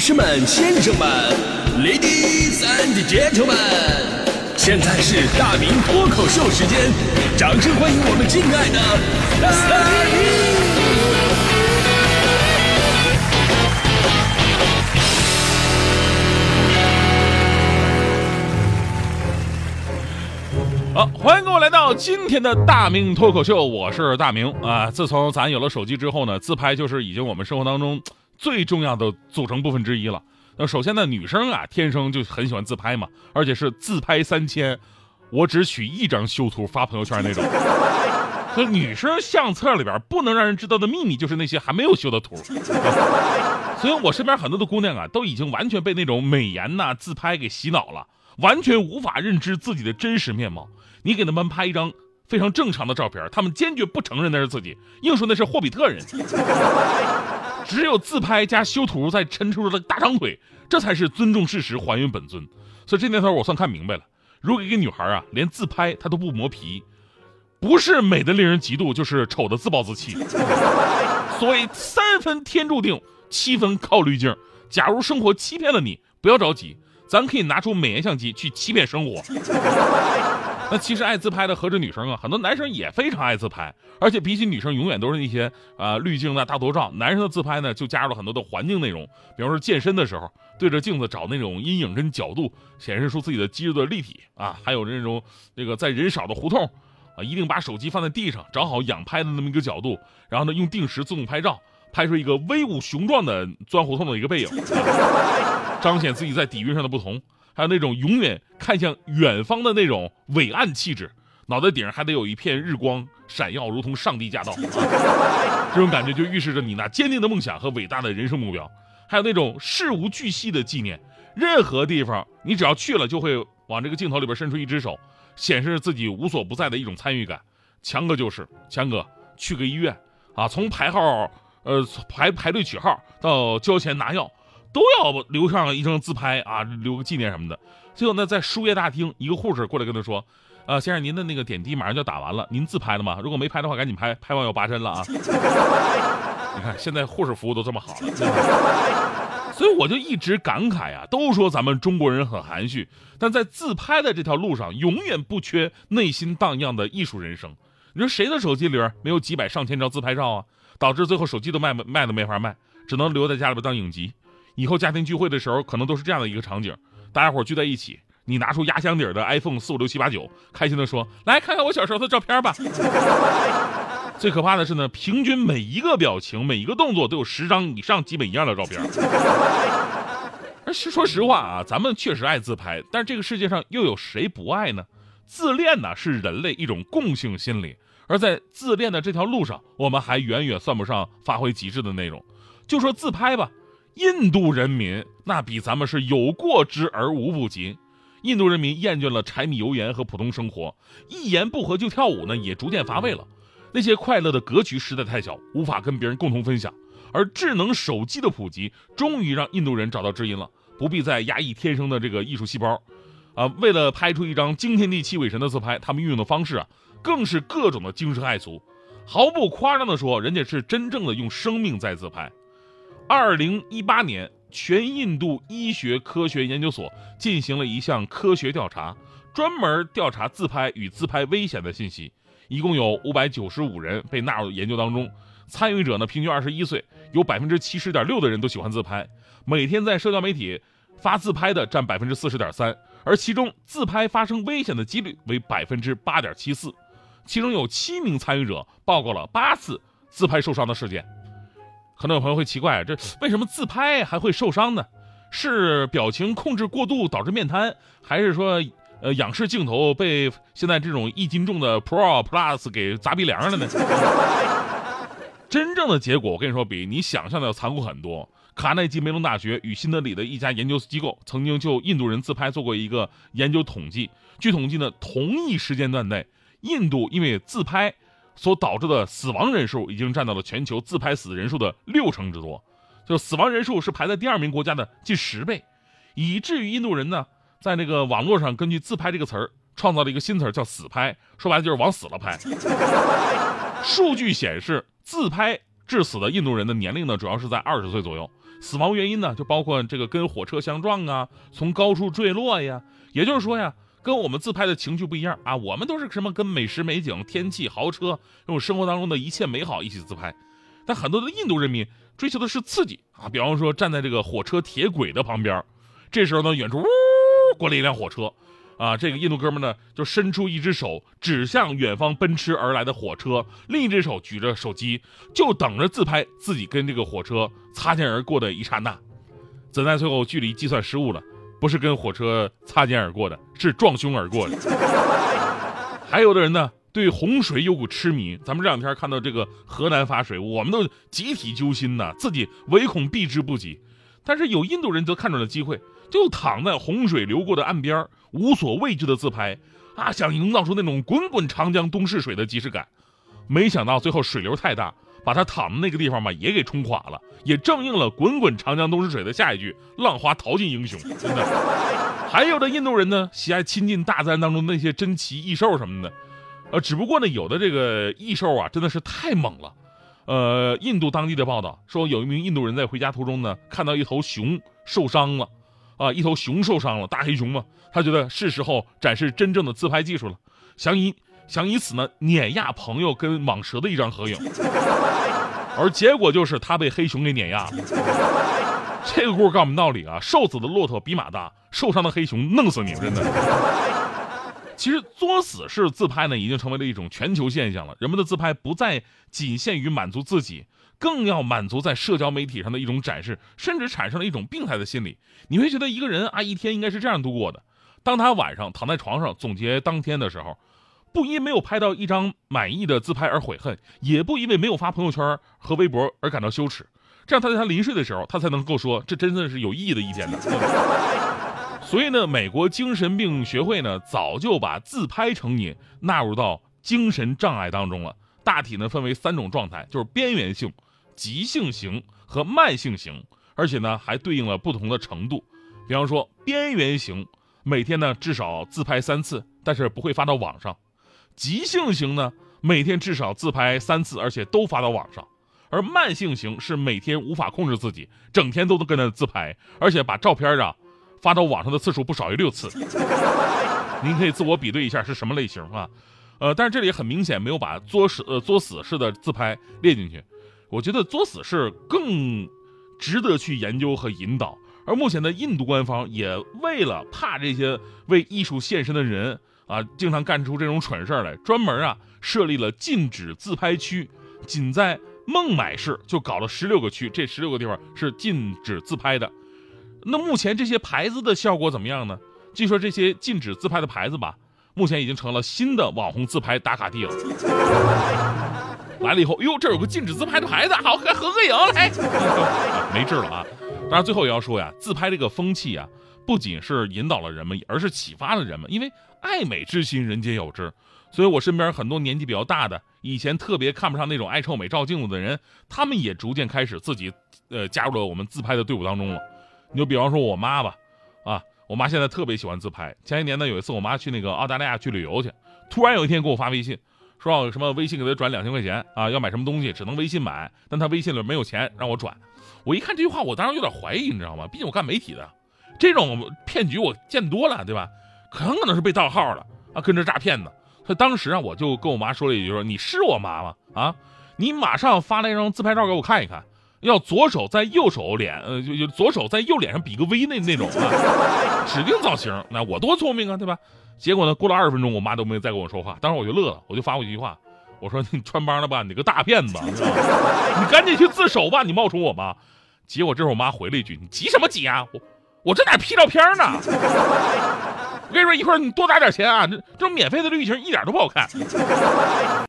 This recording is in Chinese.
士们、先生们，Ladies and Gentlemen，现在是大明脱口秀时间，掌声欢迎我们敬爱的大明！好，欢迎各位来到今天的大明脱口秀，我是大明啊。自从咱有了手机之后呢，自拍就是已经我们生活当中最重要的组成部分之一了。那首先呢，女生啊天生就很喜欢自拍嘛，而且是自拍三千，我只取一张修图发朋友圈那种。可女生相册里边不能让人知道的秘密就是那些还没有修的图。所以我身边很多的姑娘啊，都已经完全被那种美颜呐、自拍给洗脑了，完全无法认知自己的真实面貌。你给他们拍一张非常正常的照片，他们坚决不承认那是自己，硬说那是霍比特人。只有自拍加修图再抻出了大长腿，这才是尊重事实、还原本尊。所以这年头我算看明白了，如果一个女孩啊连自拍她都不磨皮，不是美的令人嫉妒，就是丑的自暴自弃。所谓三分天注定，七分靠滤镜。假如生活欺骗了你，不要着急，咱可以拿出美颜相机去欺骗生活。那其实爱自拍的何止女生啊，很多男生也非常爱自拍，而且比起女生，永远都是那些啊滤镜的大头照。男生的自拍呢，就加入了很多的环境内容，比方说健身的时候，对着镜子找那种阴影跟角度，显示出自己的肌肉的立体啊，还有那种那个在人少的胡同啊，一定把手机放在地上，找好仰拍的那么一个角度，然后呢用定时自动拍照，拍出一个威武雄壮的钻胡同的一个背影，彰显自己在底蕴上的不同。还有那种永远看向远方的那种伟岸气质，脑袋顶上还得有一片日光闪耀，如同上帝驾到。这种感觉就预示着你那坚定的梦想和伟大的人生目标。还有那种事无巨细的纪念，任何地方你只要去了，就会往这个镜头里边伸出一只手，显示自己无所不在的一种参与感。强哥就是强哥，去个医院啊，从排号，呃排排队取号到交钱拿药。都要留上一张自拍啊，留个纪念什么的。最后呢，在输液大厅，一个护士过来跟他说：“呃，先生，您的那个点滴马上就要打完了，您自拍了吗？如果没拍的话，赶紧拍，拍完要拔针了啊！” 你看，现在护士服务都这么好了，所以我就一直感慨啊，都说咱们中国人很含蓄，但在自拍的这条路上，永远不缺内心荡漾的艺术人生。你说谁的手机里边没有几百上千张自拍照啊？导致最后手机都卖卖都没法卖，只能留在家里边当影集。以后家庭聚会的时候，可能都是这样的一个场景：大家伙聚在一起，你拿出压箱底的 iPhone 四五六七八九，开心的说：“来看看我小时候的照片吧。”最可怕的是呢，平均每一个表情、每一个动作都有十张以上基本一样的照片。而是说实话啊，咱们确实爱自拍，但是这个世界上又有谁不爱呢？自恋呢是人类一种共性心理，而在自恋的这条路上，我们还远远算不上发挥极致的内容。就说自拍吧。印度人民那比咱们是有过之而无不及。印度人民厌倦了柴米油盐和普通生活，一言不合就跳舞呢，也逐渐乏味了。那些快乐的格局实在太小，无法跟别人共同分享。而智能手机的普及，终于让印度人找到知音了，不必再压抑天生的这个艺术细胞。啊，为了拍出一张惊天地泣鬼神的自拍，他们运用的方式啊，更是各种的惊世骇俗。毫不夸张的说，人家是真正的用生命在自拍。二零一八年，全印度医学科学研究所进行了一项科学调查，专门调查自拍与自拍危险的信息。一共有五百九十五人被纳入研究当中，参与者呢平均二十一岁，有百分之七十点六的人都喜欢自拍，每天在社交媒体发自拍的占百分之四十点三，而其中自拍发生危险的几率为百分之八点七四，其中有七名参与者报告了八次自拍受伤的事件。可能有朋友会奇怪，这为什么自拍还会受伤呢？是表情控制过度导致面瘫，还是说，呃，仰视镜头被现在这种一斤重的 Pro Plus 给砸鼻梁了呢？真正的结果，我跟你说，比你想象的要残酷很多。卡内基梅隆大学与新德里的一家研究机构曾经就印度人自拍做过一个研究统计，据统计呢，同一时间段内，印度因为自拍。所导致的死亡人数已经占到了全球自拍死人数的六成之多，就死亡人数是排在第二名国家的近十倍，以至于印度人呢，在那个网络上根据“自拍”这个词儿创造了一个新词儿，叫“死拍”，说白了就是往死了拍。数据显示，自拍致死的印度人的年龄呢，主要是在二十岁左右。死亡原因呢，就包括这个跟火车相撞啊，从高处坠落呀。也就是说呀，跟我们自拍的情绪不一样啊，我们都是什么跟美食美景、天气、豪车这种生活当中的一切美好一起自拍。但很多的印度人民追求的是刺激啊，比方说站在这个火车铁轨的旁边，这时候呢，远处呜过来一辆火车。啊，这个印度哥们呢，就伸出一只手指向远方奔驰而来的火车，另一只手举着手机，就等着自拍自己跟这个火车擦肩而过的一刹那。怎奈最后距离计算失误了，不是跟火车擦肩而过的，是撞胸而过的。还有的人呢，对洪水有股痴迷。咱们这两天看到这个河南发水，我们都集体揪心呐，自己唯恐避之不及。但是有印度人则看准了机会。就躺在洪水流过的岸边，无所畏惧的自拍，啊，想营造出那种滚滚长江东逝水的即视感。没想到最后水流太大，把他躺的那个地方吧也给冲垮了，也正应了“滚滚长江东逝水”的下一句“浪花淘尽英雄”。真的，还有的印度人呢，喜爱亲近大自然当中那些珍奇异兽什么的，呃，只不过呢，有的这个异兽啊，真的是太猛了。呃，印度当地的报道说，有一名印度人在回家途中呢，看到一头熊受伤了。啊，一头熊受伤了，大黑熊嘛，他觉得是时候展示真正的自拍技术了，想以想以此呢碾压朋友跟蟒蛇的一张合影，而结果就是他被黑熊给碾压了。这个故事告诉我们道理啊，瘦死的骆驼比马大，受伤的黑熊弄死你，真的。其实作死式自拍呢，已经成为了一种全球现象了，人们的自拍不再仅限于满足自己。更要满足在社交媒体上的一种展示，甚至产生了一种病态的心理。你会觉得一个人啊，一天应该是这样度过的：当他晚上躺在床上总结当天的时候，不因没有拍到一张满意的自拍而悔恨，也不因为没有发朋友圈和微博而感到羞耻。这样他在他临睡的时候，他才能够说这真的是有意义的一天的。所以呢，美国精神病学会呢，早就把自拍成瘾纳入到精神障碍当中了。大体呢分为三种状态，就是边缘性。急性型和慢性型，而且呢还对应了不同的程度。比方说边缘型，每天呢至少自拍三次，但是不会发到网上；急性型呢每天至少自拍三次，而且都发到网上；而慢性型是每天无法控制自己，整天都能跟着自拍，而且把照片啊发到网上的次数不少于六次。您可以自我比对一下是什么类型啊？呃，但是这里很明显没有把作死呃作死式的自拍列进去。我觉得作死是更值得去研究和引导，而目前的印度官方也为了怕这些为艺术献身的人啊，经常干出这种蠢事来，专门啊设立了禁止自拍区，仅在孟买市就搞了十六个区，这十六个地方是禁止自拍的。那目前这些牌子的效果怎么样呢？据说这些禁止自拍的牌子吧，目前已经成了新的网红自拍打卡地了。来了以后，哟，这有个禁止自拍的牌子，好，合合个影来。没治了啊！当然，最后也要说呀，自拍这个风气啊，不仅是引导了人们，而是启发了人们。因为爱美之心，人皆有之。所以我身边很多年纪比较大的，以前特别看不上那种爱臭美、照镜子的人，他们也逐渐开始自己，呃，加入了我们自拍的队伍当中了。你就比方说我妈吧，啊，我妈现在特别喜欢自拍。前一年呢，有一次我妈去那个澳大利亚去旅游去，突然有一天给我发微信。说要什么微信给她转两千块钱啊？要买什么东西只能微信买，但她微信里没有钱让我转。我一看这句话，我当时有点怀疑，你知道吗？毕竟我干媒体的，这种骗局我见多了，对吧？很可能是被盗号了啊，跟着诈骗的。他当时啊，我就跟我妈说了一句：说你是我妈吗？啊，你马上发来一张自拍照给我看一看，要左手在右手脸，呃，就就左手在右脸上比个 V 那那种啊，指定造型。那我多聪明啊，对吧？结果呢？过了二十分钟，我妈都没再跟我说话。当时我就乐了，我就发过一句话，我说：“你穿帮了吧？你个大骗子！你赶紧去自首吧！你冒充我妈。”结果这时候我妈回了一句：“你急什么急啊？我我这哪 P 照片呢？我跟你说，一会儿你多打点钱啊！这这种免费的滤镜一点都不好看。”